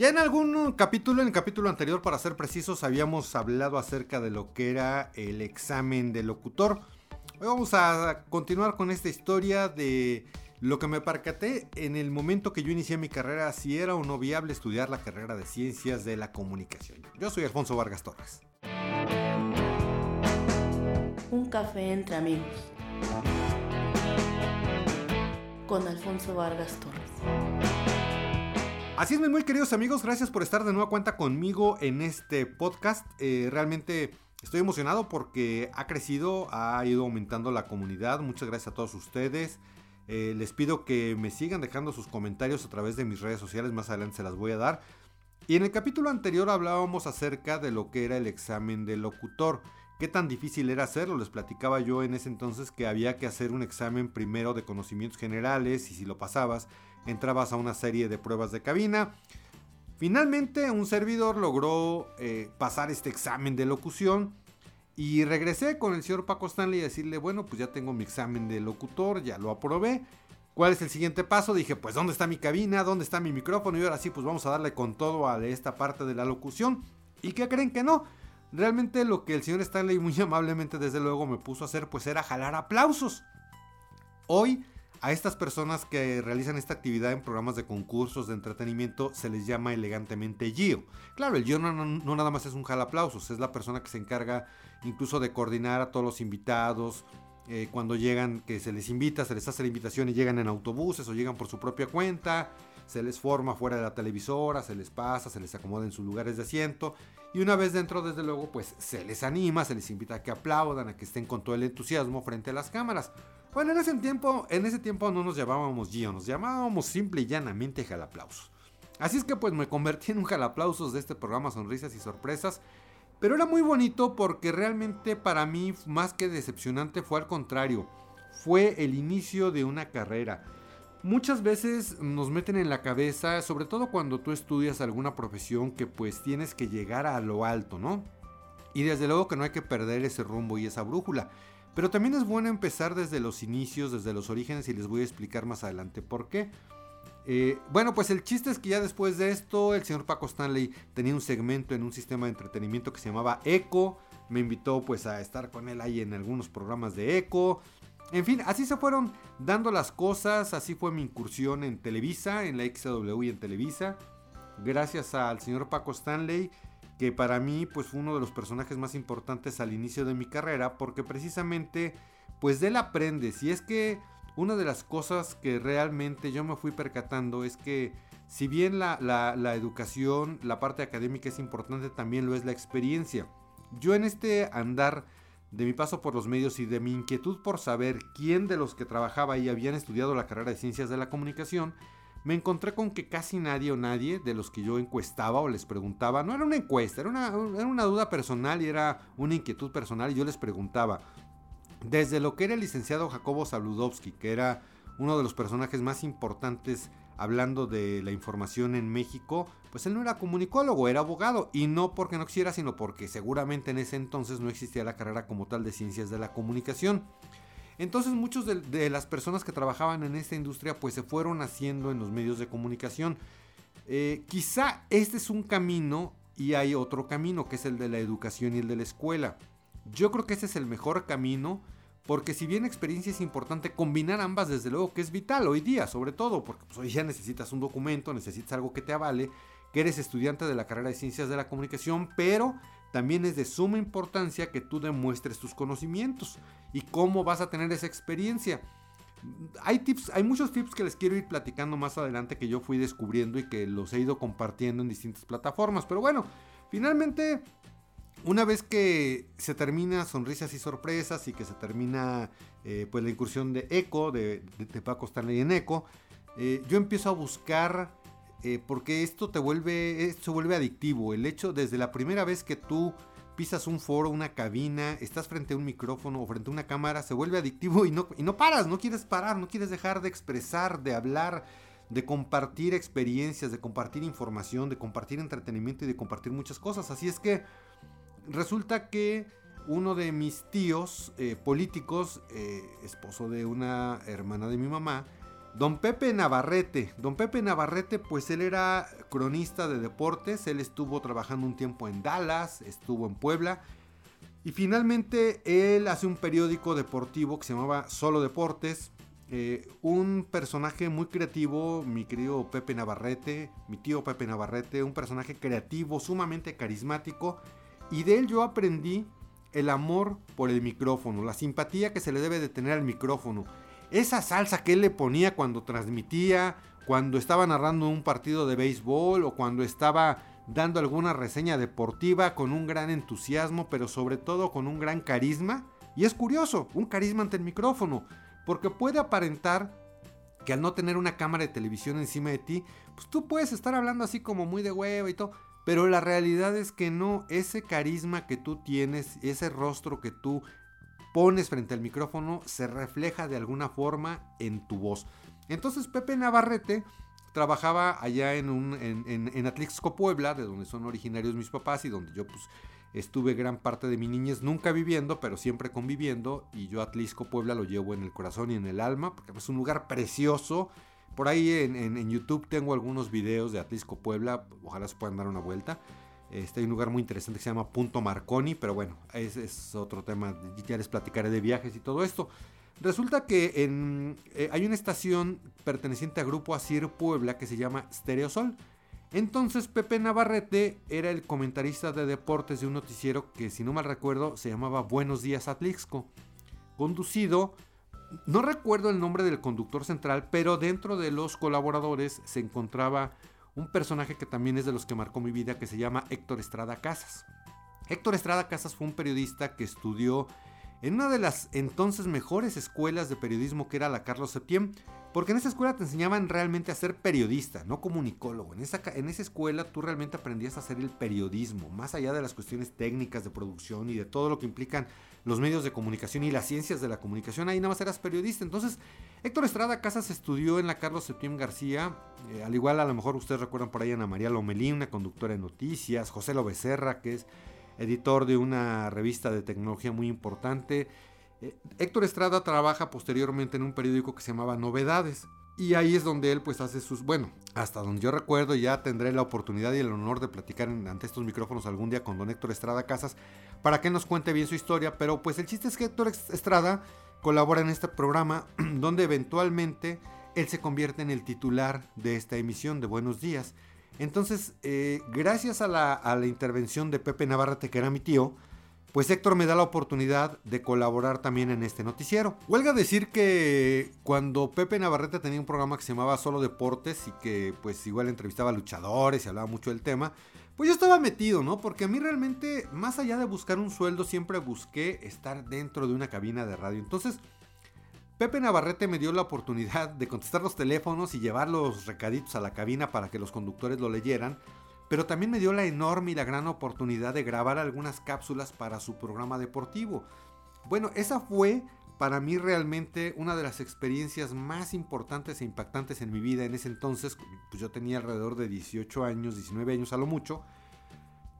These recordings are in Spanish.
Ya en algún capítulo, en el capítulo anterior, para ser precisos, habíamos hablado acerca de lo que era el examen de locutor. Hoy vamos a continuar con esta historia de lo que me percaté en el momento que yo inicié mi carrera, si era o no viable estudiar la carrera de ciencias de la comunicación. Yo soy Alfonso Vargas Torres. Un café entre amigos. Con Alfonso Vargas Torres. Así es, muy queridos amigos, gracias por estar de nueva cuenta conmigo en este podcast. Eh, realmente estoy emocionado porque ha crecido, ha ido aumentando la comunidad. Muchas gracias a todos ustedes. Eh, les pido que me sigan dejando sus comentarios a través de mis redes sociales, más adelante se las voy a dar. Y en el capítulo anterior hablábamos acerca de lo que era el examen del locutor. ¿Qué tan difícil era hacerlo? Les platicaba yo en ese entonces que había que hacer un examen primero de conocimientos generales y si lo pasabas entrabas a una serie de pruebas de cabina. Finalmente un servidor logró eh, pasar este examen de locución y regresé con el señor Paco Stanley y decirle, bueno, pues ya tengo mi examen de locutor, ya lo aprobé. ¿Cuál es el siguiente paso? Dije, pues ¿dónde está mi cabina? ¿Dónde está mi micrófono? Y ahora sí, pues vamos a darle con todo a esta parte de la locución. ¿Y qué creen que no? Realmente lo que el señor Stanley muy amablemente desde luego me puso a hacer pues era jalar aplausos. Hoy a estas personas que realizan esta actividad en programas de concursos de entretenimiento se les llama elegantemente Gio. Claro, el Gio no, nada más es un jalaplausos, es la persona que se encarga incluso de coordinar a todos los invitados. Eh, cuando llegan, que se les invita, se les hace la invitación y llegan en autobuses o llegan por su propia cuenta, se les forma fuera de la televisora, se les pasa, se les acomoda en sus lugares de asiento y una vez dentro, desde luego, pues se les anima, se les invita a que aplaudan, a que estén con todo el entusiasmo frente a las cámaras. Bueno, en ese tiempo, en ese tiempo no nos llamábamos Gio, nos llamábamos simple y llanamente jalaplausos. Así es que pues me convertí en un jalaplausos de este programa Sonrisas y Sorpresas. Pero era muy bonito porque realmente para mí más que decepcionante fue al contrario. Fue el inicio de una carrera. Muchas veces nos meten en la cabeza, sobre todo cuando tú estudias alguna profesión, que pues tienes que llegar a lo alto, ¿no? Y desde luego que no hay que perder ese rumbo y esa brújula. Pero también es bueno empezar desde los inicios, desde los orígenes y les voy a explicar más adelante por qué. Eh, bueno, pues el chiste es que ya después de esto, el señor Paco Stanley tenía un segmento en un sistema de entretenimiento que se llamaba Eco. Me invitó pues a estar con él ahí en algunos programas de Eco. En fin, así se fueron dando las cosas, así fue mi incursión en Televisa, en la XW y en Televisa. Gracias al señor Paco Stanley que para mí pues fue uno de los personajes más importantes al inicio de mi carrera porque precisamente pues de él aprendes y es que una de las cosas que realmente yo me fui percatando es que si bien la, la, educación, la parte académica es importante, también lo es la experiencia. Yo en este andar de mi paso por los medios y de mi inquietud por saber quién de los que trabajaba ahí habían estudiado la carrera de ciencias de la comunicación, me encontré con que casi nadie o nadie de los que yo encuestaba o les preguntaba, no era una encuesta, era una, era una duda personal y era una inquietud personal y yo les preguntaba, desde lo que era el licenciado Jacobo Saludowski, que era uno de los personajes más importantes hablando de la información en México, pues él no era comunicólogo, era abogado, y no porque no quisiera, sino porque seguramente en ese entonces no existía la carrera como tal de ciencias de la comunicación. Entonces muchos de, las personas que trabajaban en esta industria pues se fueron haciendo en los medios de comunicación. Eh, quizá este es un camino y hay otro camino que es el de la educación y el de la escuela. Yo creo que ese es el mejor camino porque si bien experiencia es importante, combinar ambas desde luego que es vital hoy día, sobre todo porque pues, hoy ya necesitas un documento, necesitas algo que te avale, que eres estudiante de la carrera de ciencias de la comunicación, pero también es de suma importancia que tú demuestres tus conocimientos y cómo vas a tener esa experiencia. Hay tips, hay muchos tips que les quiero ir platicando más adelante que yo fui descubriendo y que los he ido compartiendo en distintas plataformas. Pero bueno, finalmente, una vez que se termina Sonrisas y Sorpresas y que se termina eh, pues la incursión de Eco, de, de, Paco Stanley en Eco, eh, yo empiezo a buscar eh, porque esto te vuelve, esto vuelve adictivo. El hecho, desde la primera vez que tú pisas un foro, una cabina, estás frente a un micrófono o frente a una cámara, se vuelve adictivo y no, y no paras, no quieres parar, no quieres dejar de expresar, de hablar, de compartir experiencias, de compartir información, de compartir entretenimiento y de compartir muchas cosas. Así es que resulta que uno de mis tíos eh, políticos, eh, esposo de una hermana de mi mamá, Don Pepe Navarrete. Don Pepe Navarrete, pues él era cronista de deportes. Él estuvo trabajando un tiempo en Dallas, estuvo en Puebla. Y finalmente él hace un periódico deportivo que se llamaba Solo Deportes. Eh, un personaje muy creativo, mi querido Pepe Navarrete, mi tío Pepe Navarrete, un personaje creativo, sumamente carismático. Y de él yo aprendí el amor por el micrófono, la simpatía que se le debe de tener al micrófono esa salsa que él le ponía cuando transmitía, cuando estaba narrando un partido de béisbol o cuando estaba dando alguna reseña deportiva con un gran entusiasmo, pero sobre todo con un gran carisma. Y es curioso, un carisma ante el micrófono, porque puede aparentar que al no tener una cámara de televisión encima de ti, pues tú puedes estar hablando así como muy de huevo y todo, pero la realidad es que no, ese carisma que tú tienes, ese rostro que tú pones frente al micrófono se refleja de alguna forma en tu voz. Entonces Pepe Navarrete trabajaba allá en, un, en, Atlixco, Puebla, de donde son originarios mis papás y donde yo pues estuve gran parte de mi niñez, nunca viviendo, pero siempre conviviendo. Y yo Atlixco, Puebla lo llevo en el corazón y en el alma, porque es un lugar precioso. Por ahí en, YouTube tengo algunos videos de Atlisco, Puebla, ojalá se puedan dar una vuelta. Este, hay un lugar muy interesante que se llama Punto Marconi, pero bueno, ese es otro tema, ya les platicaré de viajes y todo esto. Resulta que eh, hay una estación perteneciente a Grupo Asir Puebla que se llama Stereosol. Entonces Pepe Navarrete era el comentarista de deportes de un noticiero que si no mal recuerdo se llamaba Buenos Días Atlixco. Conducido, no recuerdo el nombre del conductor central, pero dentro de los colaboradores se encontraba un personaje que también es de los que marcó mi vida, que se llama Héctor Estrada Casas. Héctor Estrada Casas fue un periodista que estudió en una de las entonces mejores escuelas de periodismo que era la Carlos Septién, porque en esa escuela te enseñaban realmente a ser periodista, no comunicólogo. En esa, en esa escuela tú realmente aprendías a hacer el periodismo, más allá de las cuestiones técnicas de producción y de todo lo que implican los medios de comunicación y las ciencias de la comunicación, ahí nada más eras periodista. Entonces, Héctor Estrada Casas estudió en la Carlos Septién García, eh, al igual a lo mejor ustedes recuerdan por ahí a Ana María Lomelín, una conductora de noticias, José Lo Becerra, que es editor de una revista de tecnología muy importante. Eh, Héctor Estrada trabaja posteriormente en un periódico que se llamaba Novedades. Y ahí es donde él pues hace sus, bueno, hasta donde yo recuerdo ya tendré la oportunidad y el honor de platicar ante estos micrófonos algún día con don Héctor Estrada Casas para que nos cuente bien su historia, pero pues el chiste es que Héctor Estrada colabora en este programa donde eventualmente él se convierte en el titular de esta emisión de Buenos Días. Entonces, eh, gracias a la, intervención de Pepe Navarrete, que era mi tío, pues Héctor me da la oportunidad de colaborar también en este noticiero. Huelga decir que cuando Pepe Navarrete tenía un programa que se llamaba Solo Deportes y que pues igual entrevistaba a luchadores y hablaba mucho del tema, pues yo estaba metido, ¿no? Porque a mí realmente, más allá de buscar un sueldo, siempre busqué estar dentro de una cabina de radio. Entonces, Pepe Navarrete me dio la oportunidad de contestar los teléfonos y llevar los recaditos a la cabina para que los conductores lo leyeran, pero también me dio la enorme y la gran oportunidad de grabar algunas cápsulas para su programa deportivo. Bueno, esa fue para mí realmente una de las experiencias más importantes e impactantes en mi vida en ese entonces, pues yo tenía alrededor de 18 años, 19 años a lo mucho.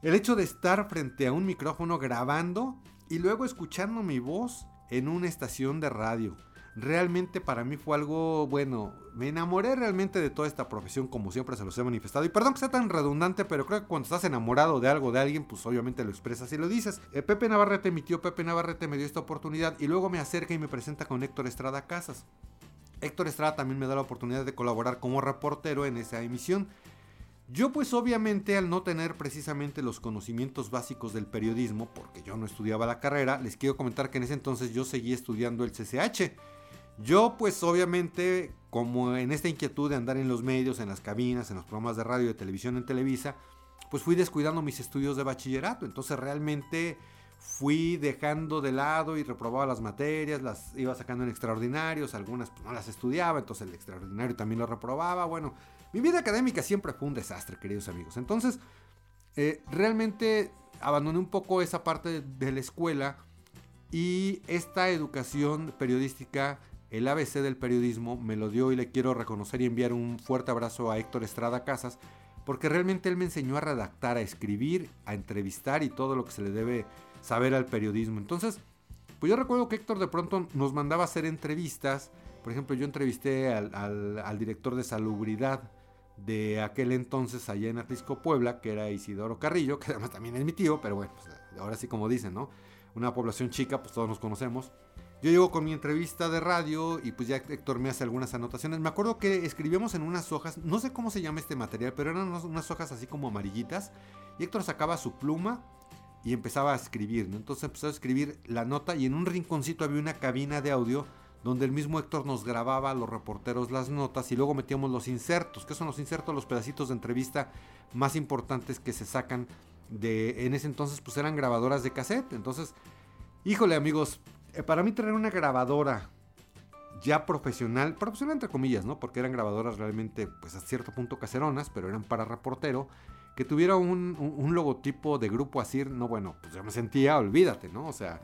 El hecho de estar frente a un micrófono grabando y luego escuchando mi voz en una estación de radio realmente para mí fue algo bueno. Me enamoré realmente de toda esta profesión, como siempre se los he manifestado. Y perdón que sea tan redundante, pero creo que cuando estás enamorado de algo, de alguien, pues obviamente lo expresas y lo dices. Eh, Pepe Navarrete, mi tío Pepe Navarrete, me dio esta oportunidad y luego me acerca y me presenta con Héctor Estrada Casas. Héctor Estrada también me da la oportunidad de colaborar como reportero en esa emisión. Yo pues obviamente al no tener precisamente los conocimientos básicos del periodismo, porque yo no estudiaba la carrera, les quiero comentar que en ese entonces yo seguía estudiando el CCH. Yo pues obviamente como en esta inquietud de andar en los medios, en las cabinas, en los programas de radio de televisión en Televisa, pues fui descuidando mis estudios de bachillerato. Entonces realmente fui dejando de lado y reprobaba las materias, las iba sacando en extraordinarios, algunas pues, no las estudiaba, entonces el extraordinario también lo reprobaba. Bueno, mi vida académica siempre fue un desastre, queridos amigos. Entonces, eh, realmente abandoné un poco esa parte de la escuela y esta educación periodística el ABC del periodismo me lo dio y le quiero reconocer y enviar un fuerte abrazo a Héctor Estrada Casas, porque realmente él me enseñó a redactar, a escribir, a entrevistar y todo lo que se le debe saber al periodismo. Entonces, pues yo recuerdo que Héctor de pronto nos mandaba hacer entrevistas Por ejemplo, yo entrevisté al, al director de salubridad de aquel entonces allá en Atlisco, Puebla, que era Isidoro Carrillo, que además también es mi tío, pero bueno, pues, ahora sí como dicen, ¿no? Una población chica, pues todos nos conocemos. Yo llego con mi entrevista de radio y pues ya Héctor me hace algunas anotaciones. Me acuerdo que escribíamos en unas hojas, no sé cómo se llama este material, pero eran unas hojas así como amarillitas. Y Héctor sacaba su pluma y empezaba a escribir. Entonces empezó a escribir la nota y en un rinconcito había una cabina de audio donde el mismo Héctor nos grababa a los reporteros las notas y luego metíamos los insertos, que son los insertos, los pedacitos de entrevista más importantes que se sacan de, en ese entonces pues eran grabadoras de cassette, entonces, híjole amigos, para mí tener una grabadora ya profesional, profesional entre comillas, ¿no? Porque eran grabadoras realmente, pues a cierto punto caseronas, pero eran para reportero, que tuviera un, un logotipo de grupo así, no, bueno, pues yo me sentía, olvídate, ¿no? O sea,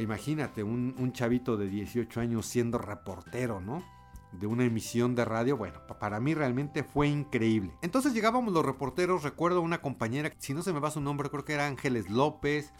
Imagínate, un, chavito de 18 años siendo reportero, ¿no? de una emisión de radio, bueno, para mí realmente fue increíble. Entonces llegábamos los reporteros, recuerdo una compañera, si no se me va su nombre, creo que era Ángeles López,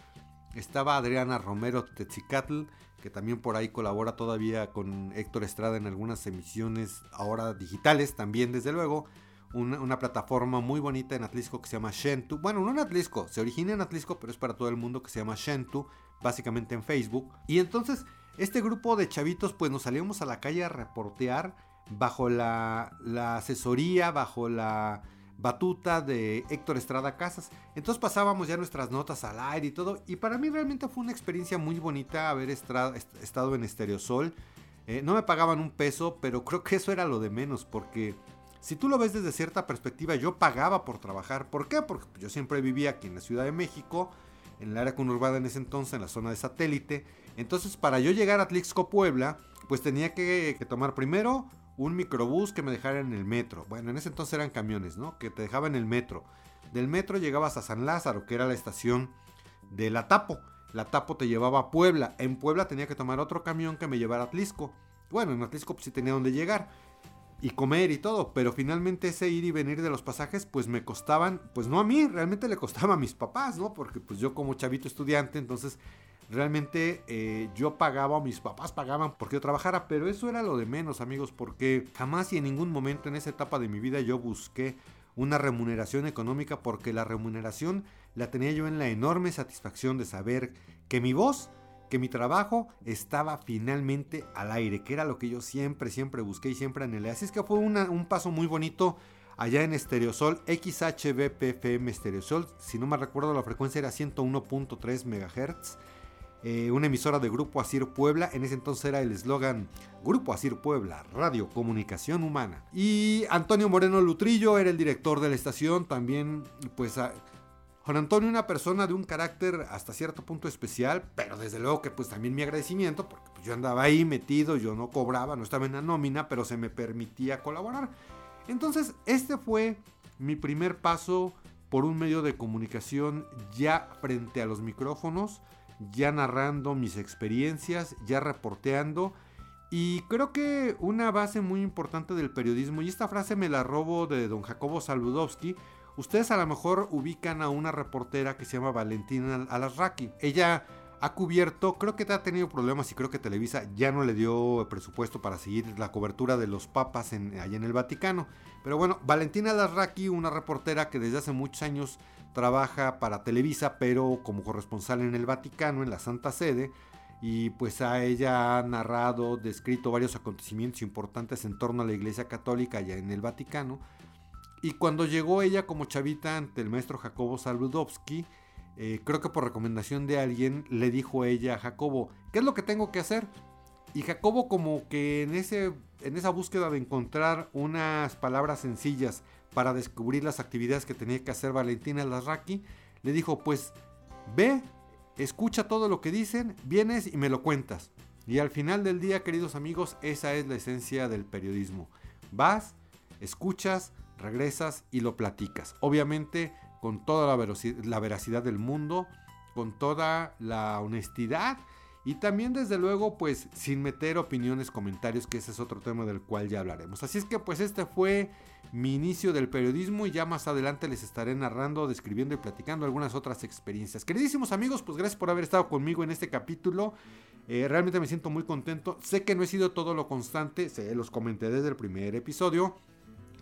estaba Adriana Romero Tetzicatl, que también por ahí colabora todavía con Héctor Estrada en algunas emisiones ahora digitales, también desde luego. Una, plataforma muy bonita en Atlisco que se llama Shentu. Bueno, no en Atlisco, se origina en Atlisco, pero es para todo el mundo que se llama Shentu básicamente en Facebook. Y entonces este grupo de chavitos pues nos salíamos a la calle a reportear bajo la, asesoría, bajo la batuta de Héctor Estrada Casas. Entonces pasábamos ya nuestras notas al aire y todo. Y para mí realmente fue una experiencia muy bonita haber estado en Estereosol. Eh, no me pagaban un peso, pero creo que eso era lo de menos porque... Si tú lo ves desde cierta perspectiva, yo pagaba por trabajar. ¿Por qué? Porque yo siempre vivía aquí en la Ciudad de México en el área conurbada en ese entonces, en la zona de satélite. Entonces, para yo llegar a Tlixco, Puebla, pues tenía que, tomar primero un microbús que me dejara en el metro. Bueno, en ese entonces eran camiones, ¿no? Que te dejaba en el metro. Del metro llegabas a San Lázaro, que era la estación de La Tapo. La Tapo te llevaba a Puebla. En Puebla tenía que tomar otro camión que me llevara a Atlisco. Bueno, en Atlisco pues sí tenía donde llegar y comer y todo, pero finalmente ese ir y venir de los pasajes pues me costaban, pues no a mí, realmente le costaba a mis papás, ¿no? Porque pues yo como chavito estudiante, entonces realmente eh, yo pagaba mis papás pagaban porque yo trabajara, pero eso era lo de menos amigos, porque jamás y en ningún momento en esa etapa de mi vida yo busqué una remuneración económica porque la remuneración la tenía yo en la enorme satisfacción de saber que mi voz que mi trabajo estaba finalmente al aire, que era lo que yo siempre, siempre busqué y siempre anhelé. Así es que fue un paso muy bonito allá en Estereosol, XHBPFM Estereosol, si no me recuerdo la frecuencia era 101.3 MHz. Eh, una emisora de Grupo Asir Puebla. En ese entonces era el eslogan Grupo Asir Puebla, Radio Comunicación Humana. Y Antonio Moreno Lutrillo era el director de la estación. También, pues, Juan Antonio, una persona de un carácter hasta cierto punto especial, pero desde luego que pues también mi agradecimiento, porque pues, yo andaba ahí metido, yo no cobraba, no estaba en la nómina, pero se me permitía colaborar. Entonces, este fue mi primer paso por un medio de comunicación ya frente a los micrófonos, ya narrando mis experiencias, ya reporteando. Y creo que una base muy importante del periodismo, y esta frase me la robo de don Jacobo Saludowski, Ustedes a lo mejor ubican a una reportera que se llama Valentina Alasraki. Ella ha cubierto, creo que ha tenido problemas y creo que Televisa ya no le dio presupuesto para seguir la cobertura de los papas en, allá en el Vaticano. Pero bueno, Valentina Alasraki, una reportera que desde hace muchos años trabaja para Televisa, pero como corresponsal en el Vaticano, en la Santa Sede. Y pues a ella ha narrado, descrito varios acontecimientos importantes en torno a la Iglesia Católica allá en el Vaticano. Y cuando llegó ella como chavita ante el maestro Jacobo Saludowski, eh, creo que por recomendación de alguien, le dijo ella a Jacobo, ¿qué es lo que tengo que hacer? Y Jacobo como que en, ese, en esa búsqueda de encontrar unas palabras sencillas para descubrir las actividades que tenía que hacer Valentina Larraqui, le dijo, pues ve, escucha todo lo que dicen, vienes y me lo cuentas. Y al final del día, queridos amigos, esa es la esencia del periodismo. Vas, escuchas, regresas y lo platicas. Obviamente con toda la, veracidad del mundo, con toda la honestidad y también desde luego pues sin meter opiniones, comentarios, que ese es otro tema del cual ya hablaremos. Así es que pues este fue mi inicio del periodismo y ya más adelante les estaré narrando, describiendo y platicando algunas otras experiencias. Queridísimos amigos, pues gracias por haber estado conmigo en este capítulo. Eh, realmente me siento muy contento. Sé que no he sido todo lo constante, se los comenté desde el primer episodio.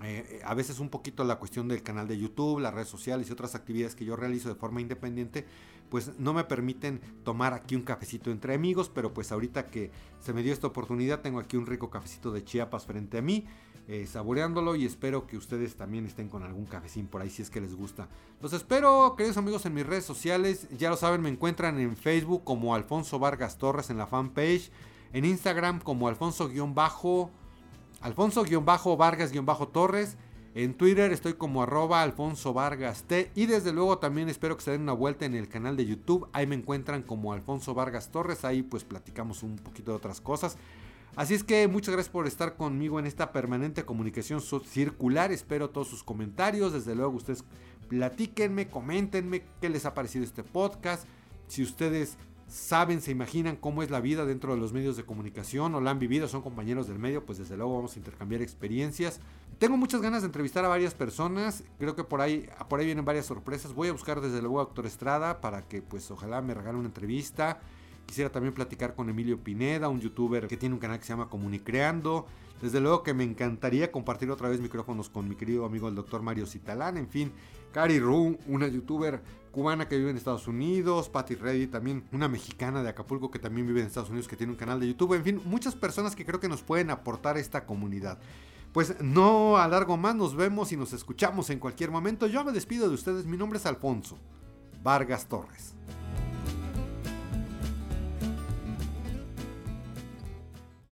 Eh, a veces un poquito la cuestión del canal de YouTube, las redes sociales y otras actividades que yo realizo de forma independiente, pues no me permiten tomar aquí un cafecito entre amigos, pero pues ahorita que se me dio esta oportunidad tengo aquí un rico cafecito de Chiapas frente a mí, eh, saboreándolo y espero que ustedes también estén con algún cafecín por ahí si es que les gusta. Los espero, queridos amigos, en mis redes sociales, ya lo saben, me encuentran en Facebook como Alfonso Vargas Torres en la fanpage, en Instagram como Alfonso-Bajo. En Twitter estoy como arroba Alfonso Vargas T. Y desde luego también espero que se den una vuelta en el canal de YouTube. Ahí me encuentran como Alfonso Vargas Torres. Ahí pues platicamos un poquito de otras cosas. Así es que muchas gracias por estar conmigo en esta permanente comunicación circular. Espero todos sus comentarios. Desde luego ustedes platíquenme, coméntenme qué les ha parecido este podcast. Si ustedes saben, se imaginan cómo es la vida dentro de los medios de comunicación o la han vivido, son compañeros del medio, pues desde luego vamos a intercambiar experiencias. Tengo muchas ganas de entrevistar a varias personas, creo que por ahí, por ahí vienen varias sorpresas. Voy a buscar desde luego a Doctor Estrada para que pues ojalá me regale una entrevista. Quisiera también platicar con Emilio Pineda, un youtuber que tiene un canal que se llama Comunicreando. Desde luego que me encantaría compartir otra vez micrófonos con mi querido amigo el doctor Mario Citalán. En fin, Cari Ru, una youtuber cubana que vive en Estados Unidos, Patty Reddy, también una mexicana de Acapulco que también vive en Estados Unidos, que tiene un canal de YouTube, en fin, muchas personas que creo que nos pueden aportar esta comunidad. Pues no alargo más, nos vemos y nos escuchamos en cualquier momento. Yo me despido de ustedes, mi nombre es Alfonso Vargas Torres.